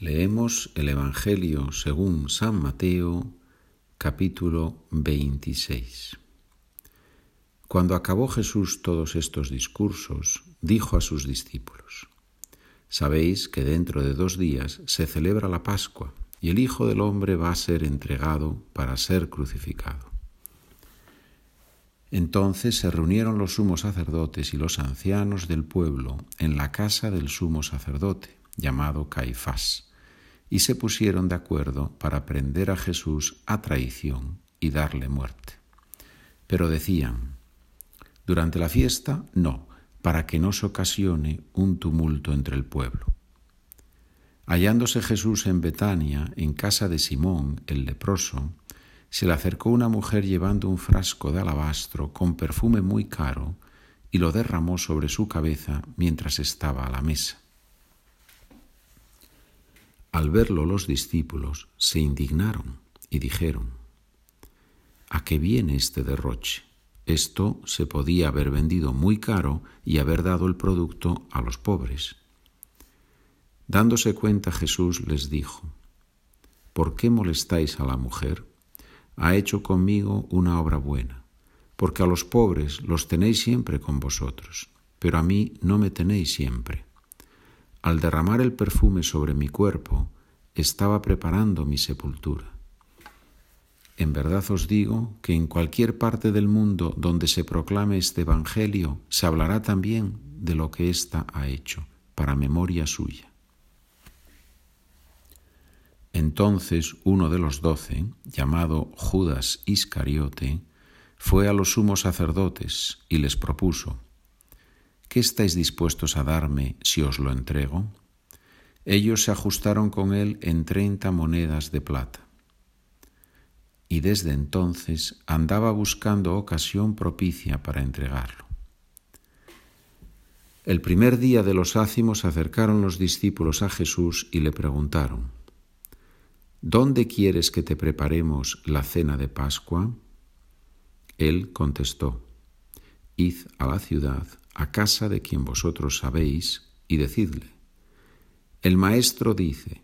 Leemos el Evangelio según San Mateo, capítulo 26. Cuando acabó Jesús todos estos discursos, dijo a sus discípulos, Sabéis que dentro de dos días se celebra la Pascua y el Hijo del Hombre va a ser entregado para ser crucificado. Entonces se reunieron los sumos sacerdotes y los ancianos del pueblo en la casa del sumo sacerdote, llamado Caifás y se pusieron de acuerdo para prender a Jesús a traición y darle muerte. Pero decían, durante la fiesta no, para que no se ocasione un tumulto entre el pueblo. Hallándose Jesús en Betania, en casa de Simón, el leproso, se le acercó una mujer llevando un frasco de alabastro con perfume muy caro y lo derramó sobre su cabeza mientras estaba a la mesa. Al verlo los discípulos se indignaron y dijeron, ¿A qué viene este derroche? Esto se podía haber vendido muy caro y haber dado el producto a los pobres. Dándose cuenta Jesús les dijo, ¿por qué molestáis a la mujer? Ha hecho conmigo una obra buena, porque a los pobres los tenéis siempre con vosotros, pero a mí no me tenéis siempre. Al derramar el perfume sobre mi cuerpo, estaba preparando mi sepultura. En verdad os digo que en cualquier parte del mundo donde se proclame este Evangelio, se hablará también de lo que ésta ha hecho, para memoria suya. Entonces uno de los doce, llamado Judas Iscariote, fue a los sumos sacerdotes y les propuso, ¿Qué estáis dispuestos a darme si os lo entrego? Ellos se ajustaron con él en treinta monedas de plata. Y desde entonces andaba buscando ocasión propicia para entregarlo. El primer día de los ácimos acercaron los discípulos a Jesús y le preguntaron, ¿Dónde quieres que te preparemos la cena de Pascua? Él contestó, Id a la ciudad a casa de quien vosotros sabéis y decidle, el maestro dice,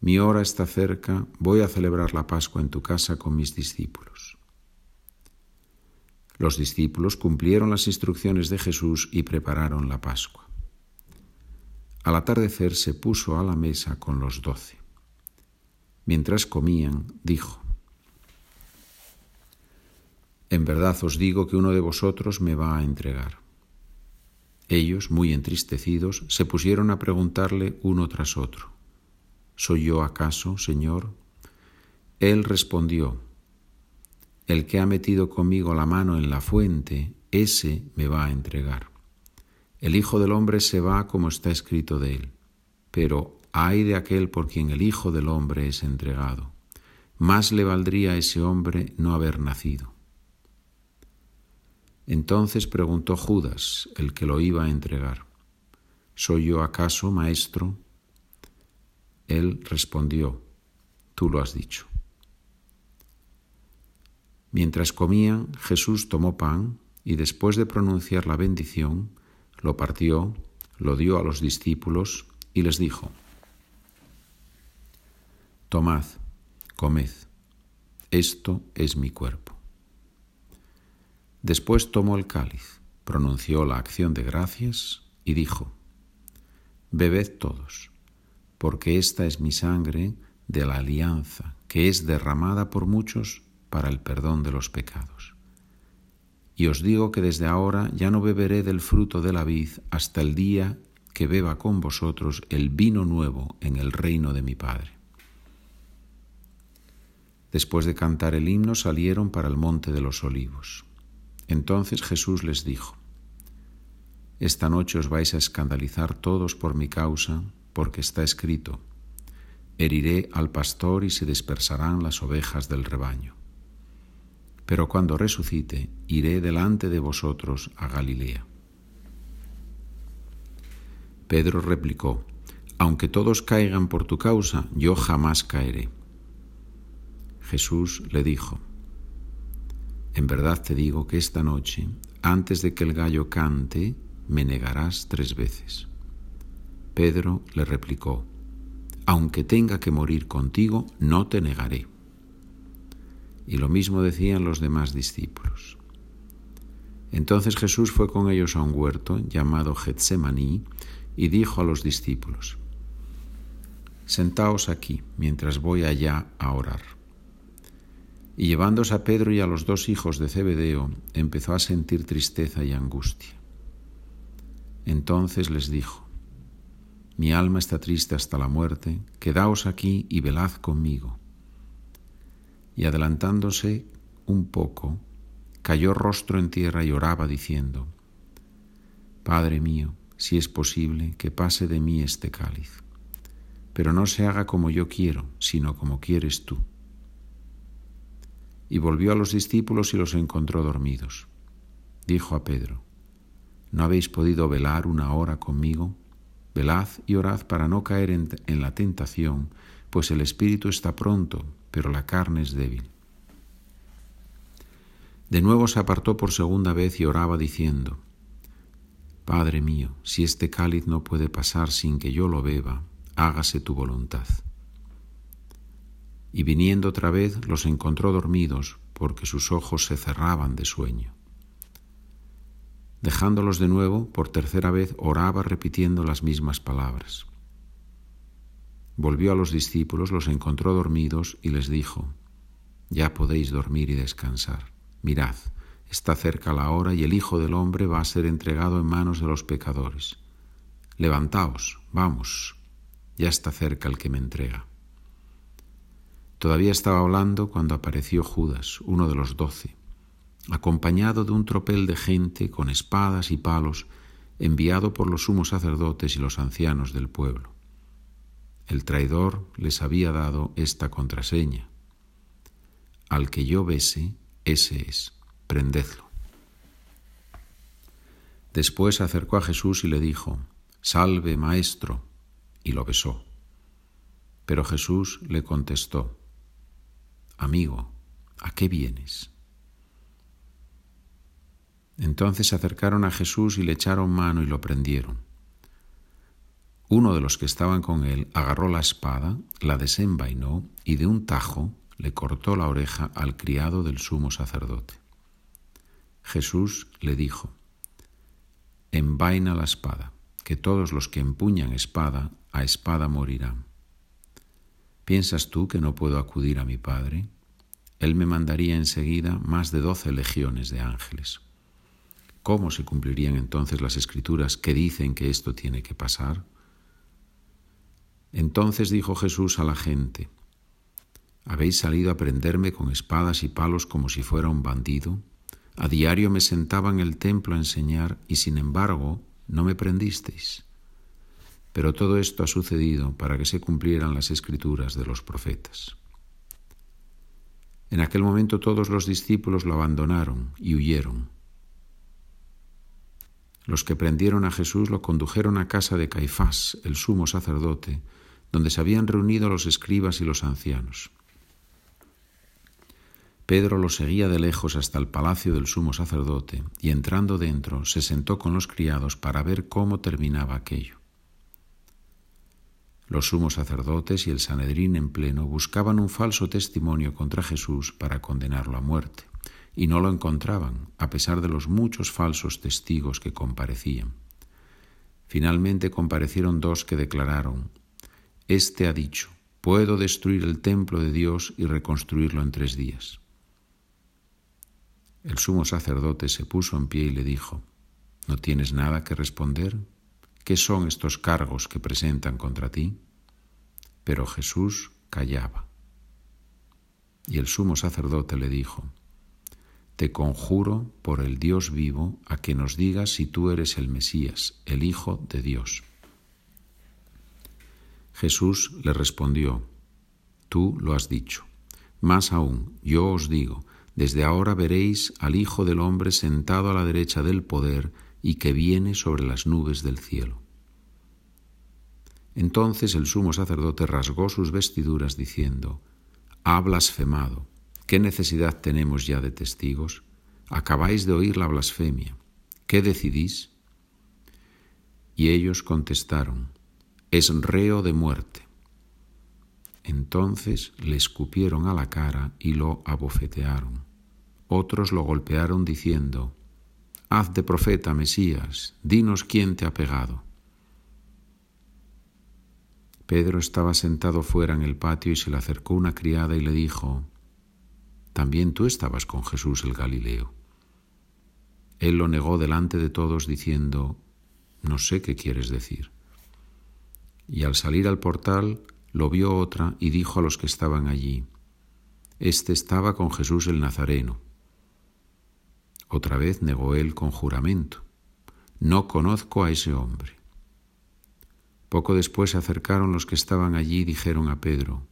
mi hora está cerca, voy a celebrar la Pascua en tu casa con mis discípulos. Los discípulos cumplieron las instrucciones de Jesús y prepararon la Pascua. Al atardecer se puso a la mesa con los doce. Mientras comían, dijo, En verdad os digo que uno de vosotros me va a entregar. Ellos, muy entristecidos, se pusieron a preguntarle uno tras otro, ¿Soy yo acaso, Señor? Él respondió, El que ha metido conmigo la mano en la fuente, ese me va a entregar. El Hijo del Hombre se va como está escrito de él, pero ay de aquel por quien el Hijo del Hombre es entregado. Más le valdría a ese hombre no haber nacido. Entonces preguntó Judas, el que lo iba a entregar, ¿Soy yo acaso, maestro? Él respondió, Tú lo has dicho. Mientras comían, Jesús tomó pan y después de pronunciar la bendición, lo partió, lo dio a los discípulos y les dijo, Tomad, comed, esto es mi cuerpo. Después tomó el cáliz, pronunció la acción de gracias y dijo, Bebed todos, porque esta es mi sangre de la alianza, que es derramada por muchos para el perdón de los pecados. Y os digo que desde ahora ya no beberé del fruto de la vid hasta el día que beba con vosotros el vino nuevo en el reino de mi Padre. Después de cantar el himno salieron para el monte de los olivos. Entonces Jesús les dijo, Esta noche os vais a escandalizar todos por mi causa, porque está escrito, Heriré al pastor y se dispersarán las ovejas del rebaño. Pero cuando resucite, iré delante de vosotros a Galilea. Pedro replicó, Aunque todos caigan por tu causa, yo jamás caeré. Jesús le dijo, en verdad te digo que esta noche, antes de que el gallo cante, me negarás tres veces. Pedro le replicó, aunque tenga que morir contigo, no te negaré. Y lo mismo decían los demás discípulos. Entonces Jesús fue con ellos a un huerto llamado Getsemaní y dijo a los discípulos, Sentaos aquí mientras voy allá a orar. Y llevándose a Pedro y a los dos hijos de Zebedeo, empezó a sentir tristeza y angustia. Entonces les dijo, Mi alma está triste hasta la muerte, quedaos aquí y velad conmigo. Y adelantándose un poco, cayó rostro en tierra y oraba diciendo, Padre mío, si es posible, que pase de mí este cáliz, pero no se haga como yo quiero, sino como quieres tú. Y volvió a los discípulos y los encontró dormidos. Dijo a Pedro, ¿no habéis podido velar una hora conmigo? Velad y orad para no caer en, en la tentación, pues el espíritu está pronto, pero la carne es débil. De nuevo se apartó por segunda vez y oraba diciendo, Padre mío, si este cáliz no puede pasar sin que yo lo beba, hágase tu voluntad. Y viniendo otra vez los encontró dormidos, porque sus ojos se cerraban de sueño. Dejándolos de nuevo, por tercera vez oraba repitiendo las mismas palabras. Volvió a los discípulos, los encontró dormidos y les dijo, Ya podéis dormir y descansar. Mirad, está cerca la hora y el Hijo del Hombre va a ser entregado en manos de los pecadores. Levantaos, vamos, ya está cerca el que me entrega. Todavía estaba hablando cuando apareció Judas, uno de los doce, acompañado de un tropel de gente con espadas y palos, enviado por los sumos sacerdotes y los ancianos del pueblo. El traidor les había dado esta contraseña. Al que yo bese, ese es, prendedlo. Después acercó a Jesús y le dijo, Salve, Maestro, y lo besó. Pero Jesús le contestó, Amigo, ¿a qué vienes? Entonces se acercaron a Jesús y le echaron mano y lo prendieron. Uno de los que estaban con él agarró la espada, la desenvainó y de un tajo le cortó la oreja al criado del sumo sacerdote. Jesús le dijo, Envaina la espada, que todos los que empuñan espada, a espada morirán. ¿Piensas tú que no puedo acudir a mi Padre? Él me mandaría enseguida más de doce legiones de ángeles. ¿Cómo se cumplirían entonces las escrituras que dicen que esto tiene que pasar? Entonces dijo Jesús a la gente, ¿Habéis salido a prenderme con espadas y palos como si fuera un bandido? A diario me sentaba en el templo a enseñar y sin embargo no me prendisteis. Pero todo esto ha sucedido para que se cumplieran las escrituras de los profetas. En aquel momento todos los discípulos lo abandonaron y huyeron. Los que prendieron a Jesús lo condujeron a casa de Caifás, el sumo sacerdote, donde se habían reunido los escribas y los ancianos. Pedro lo seguía de lejos hasta el palacio del sumo sacerdote y entrando dentro se sentó con los criados para ver cómo terminaba aquello. Los sumos sacerdotes y el Sanedrín en pleno buscaban un falso testimonio contra Jesús para condenarlo a muerte, y no lo encontraban, a pesar de los muchos falsos testigos que comparecían. Finalmente comparecieron dos que declararon, Este ha dicho, puedo destruir el templo de Dios y reconstruirlo en tres días. El sumo sacerdote se puso en pie y le dijo, ¿No tienes nada que responder? ¿Qué son estos cargos que presentan contra ti? Pero Jesús callaba. Y el sumo sacerdote le dijo, Te conjuro por el Dios vivo a que nos digas si tú eres el Mesías, el Hijo de Dios. Jesús le respondió, Tú lo has dicho. Más aún, yo os digo, desde ahora veréis al Hijo del Hombre sentado a la derecha del poder y que viene sobre las nubes del cielo. Entonces el sumo sacerdote rasgó sus vestiduras diciendo, Ha blasfemado. ¿Qué necesidad tenemos ya de testigos? Acabáis de oír la blasfemia. ¿Qué decidís? Y ellos contestaron, Es reo de muerte. Entonces le escupieron a la cara y lo abofetearon. Otros lo golpearon diciendo, Haz de profeta, Mesías, dinos quién te ha pegado. Pedro estaba sentado fuera en el patio y se le acercó una criada y le dijo, También tú estabas con Jesús el Galileo. Él lo negó delante de todos diciendo, No sé qué quieres decir. Y al salir al portal lo vio otra y dijo a los que estaban allí, Este estaba con Jesús el Nazareno. Otra vez negó él con juramento, No conozco a ese hombre. Poco después se acercaron los que estaban allí y dijeron a Pedro,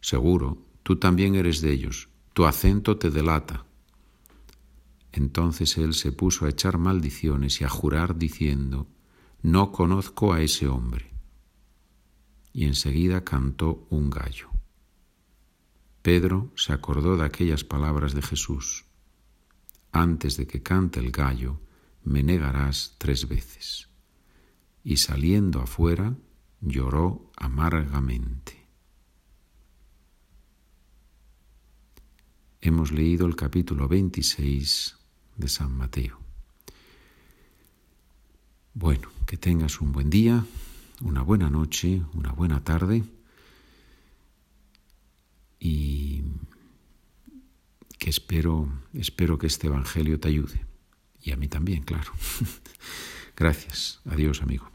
Seguro, tú también eres de ellos, tu acento te delata. Entonces él se puso a echar maldiciones y a jurar diciendo, No conozco a ese hombre. Y enseguida cantó un gallo. Pedro se acordó de aquellas palabras de Jesús. Antes de que cante el gallo, me negarás tres veces y saliendo afuera lloró amargamente. Hemos leído el capítulo 26 de San Mateo. Bueno, que tengas un buen día, una buena noche, una buena tarde y que espero, espero que este Evangelio te ayude. Y a mí también, claro. Gracias. Adiós, amigo.